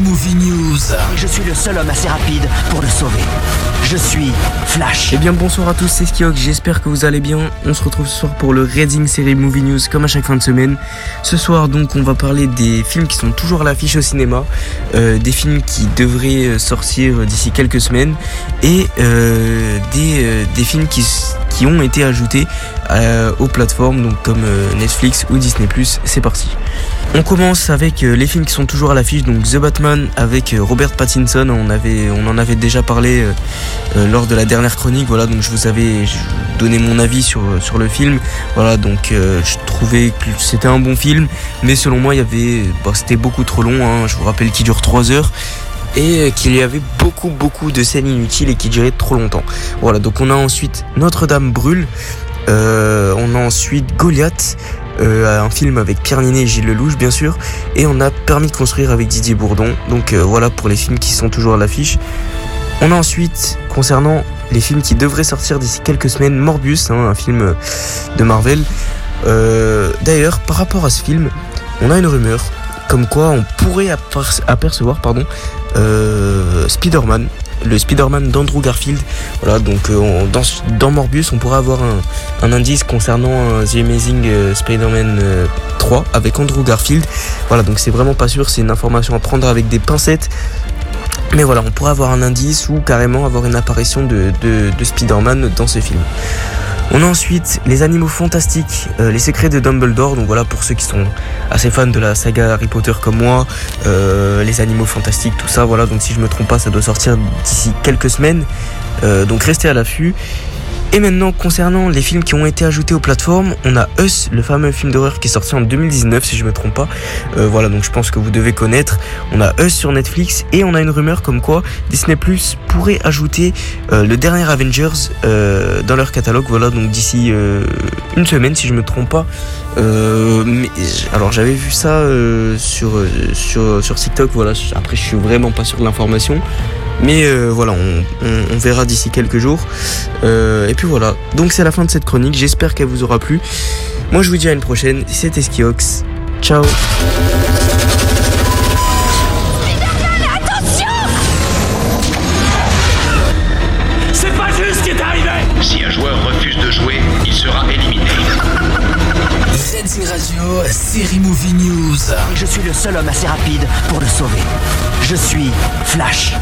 Movie News. Et je suis le seul homme assez rapide pour le sauver. Je suis Flash. Eh bien bonsoir à tous, c'est Skiok, j'espère que vous allez bien. On se retrouve ce soir pour le Reading Série Movie News comme à chaque fin de semaine. Ce soir donc on va parler des films qui sont toujours à l'affiche au cinéma, euh, des films qui devraient euh, sortir d'ici quelques semaines et euh, des, euh, des films qui, qui ont été ajoutés euh, aux plateformes donc comme euh, Netflix ou Disney+. C'est parti. On commence avec euh, les films qui sont toujours à l'affiche, donc The Batman avec Robert Pattinson. On, avait, on en avait déjà parlé lors de la dernière chronique. Voilà, donc je vous avais donné mon avis sur, sur le film. Voilà, donc je trouvais que c'était un bon film, mais selon moi, il y avait, bah, c'était beaucoup trop long. hein. Je vous rappelle qu'il dure 3 heures et euh, qu'il y avait beaucoup beaucoup de scènes inutiles et qui duraient trop longtemps. Voilà, donc on a ensuite Notre-Dame brûle. Euh, on a ensuite Goliath, euh, un film avec Pierre Ninet et Gilles Lelouch bien sûr, et on a Permis de construire avec Didier Bourdon. Donc euh, voilà pour les films qui sont toujours à l'affiche. On a ensuite, concernant les films qui devraient sortir d'ici quelques semaines, Morbius, hein, un film de Marvel. D'ailleurs, par rapport à ce film, on a une rumeur comme quoi on pourrait aperce- apercevoir pardon, euh, Spider-Man, le Spider-Man d'Andrew Garfield. Voilà, donc euh, dans, dans Morbius, on pourrait avoir un, indice concernant The Amazing euh, Spider-Man euh, 3 avec Andrew Garfield. Voilà, donc c'est vraiment pas sûr, c'est une information à prendre avec des pincettes. Mais voilà, on pourrait avoir un indice ou carrément avoir une apparition de, de, de Spider-Man dans ce film. On a ensuite les animaux fantastiques, euh, les secrets de Dumbledore. Donc voilà pour ceux qui sont assez fans de la saga Harry Potter comme moi, euh, les animaux fantastiques, tout ça. Voilà, donc si je me trompe pas, ça doit sortir d'ici quelques semaines. Euh, donc restez à l'affût. Et maintenant, concernant les films qui ont été ajoutés aux plateformes, on a Us, le fameux film d'horreur qui est sorti en 2019, si je me trompe pas. Euh, voilà, donc je pense que vous devez connaître. On a Us sur Netflix et on a une rumeur comme quoi Disney Plus pourrait ajouter euh, le dernier Avengers euh, dans leur catalogue. Voilà, donc d'ici une semaine, si je me trompe pas. Mais, alors j'avais vu ça sur, sur, sur TikTok. Voilà, après je suis vraiment pas sûr de l'information. Mais euh, voilà, on, on- on verra d'ici quelques jours. Euh, et puis voilà, donc c'est la fin de cette chronique. J'espère qu'elle vous aura plu. Moi je vous dis à une prochaine. C'était Skiox. Ciao. C'est pas juste ce qui est arrivé Si un joueur refuse de jouer, il sera éliminé. Reading Radio, série Movie News. Et je suis le seul homme assez rapide pour le sauver. Je suis Flash.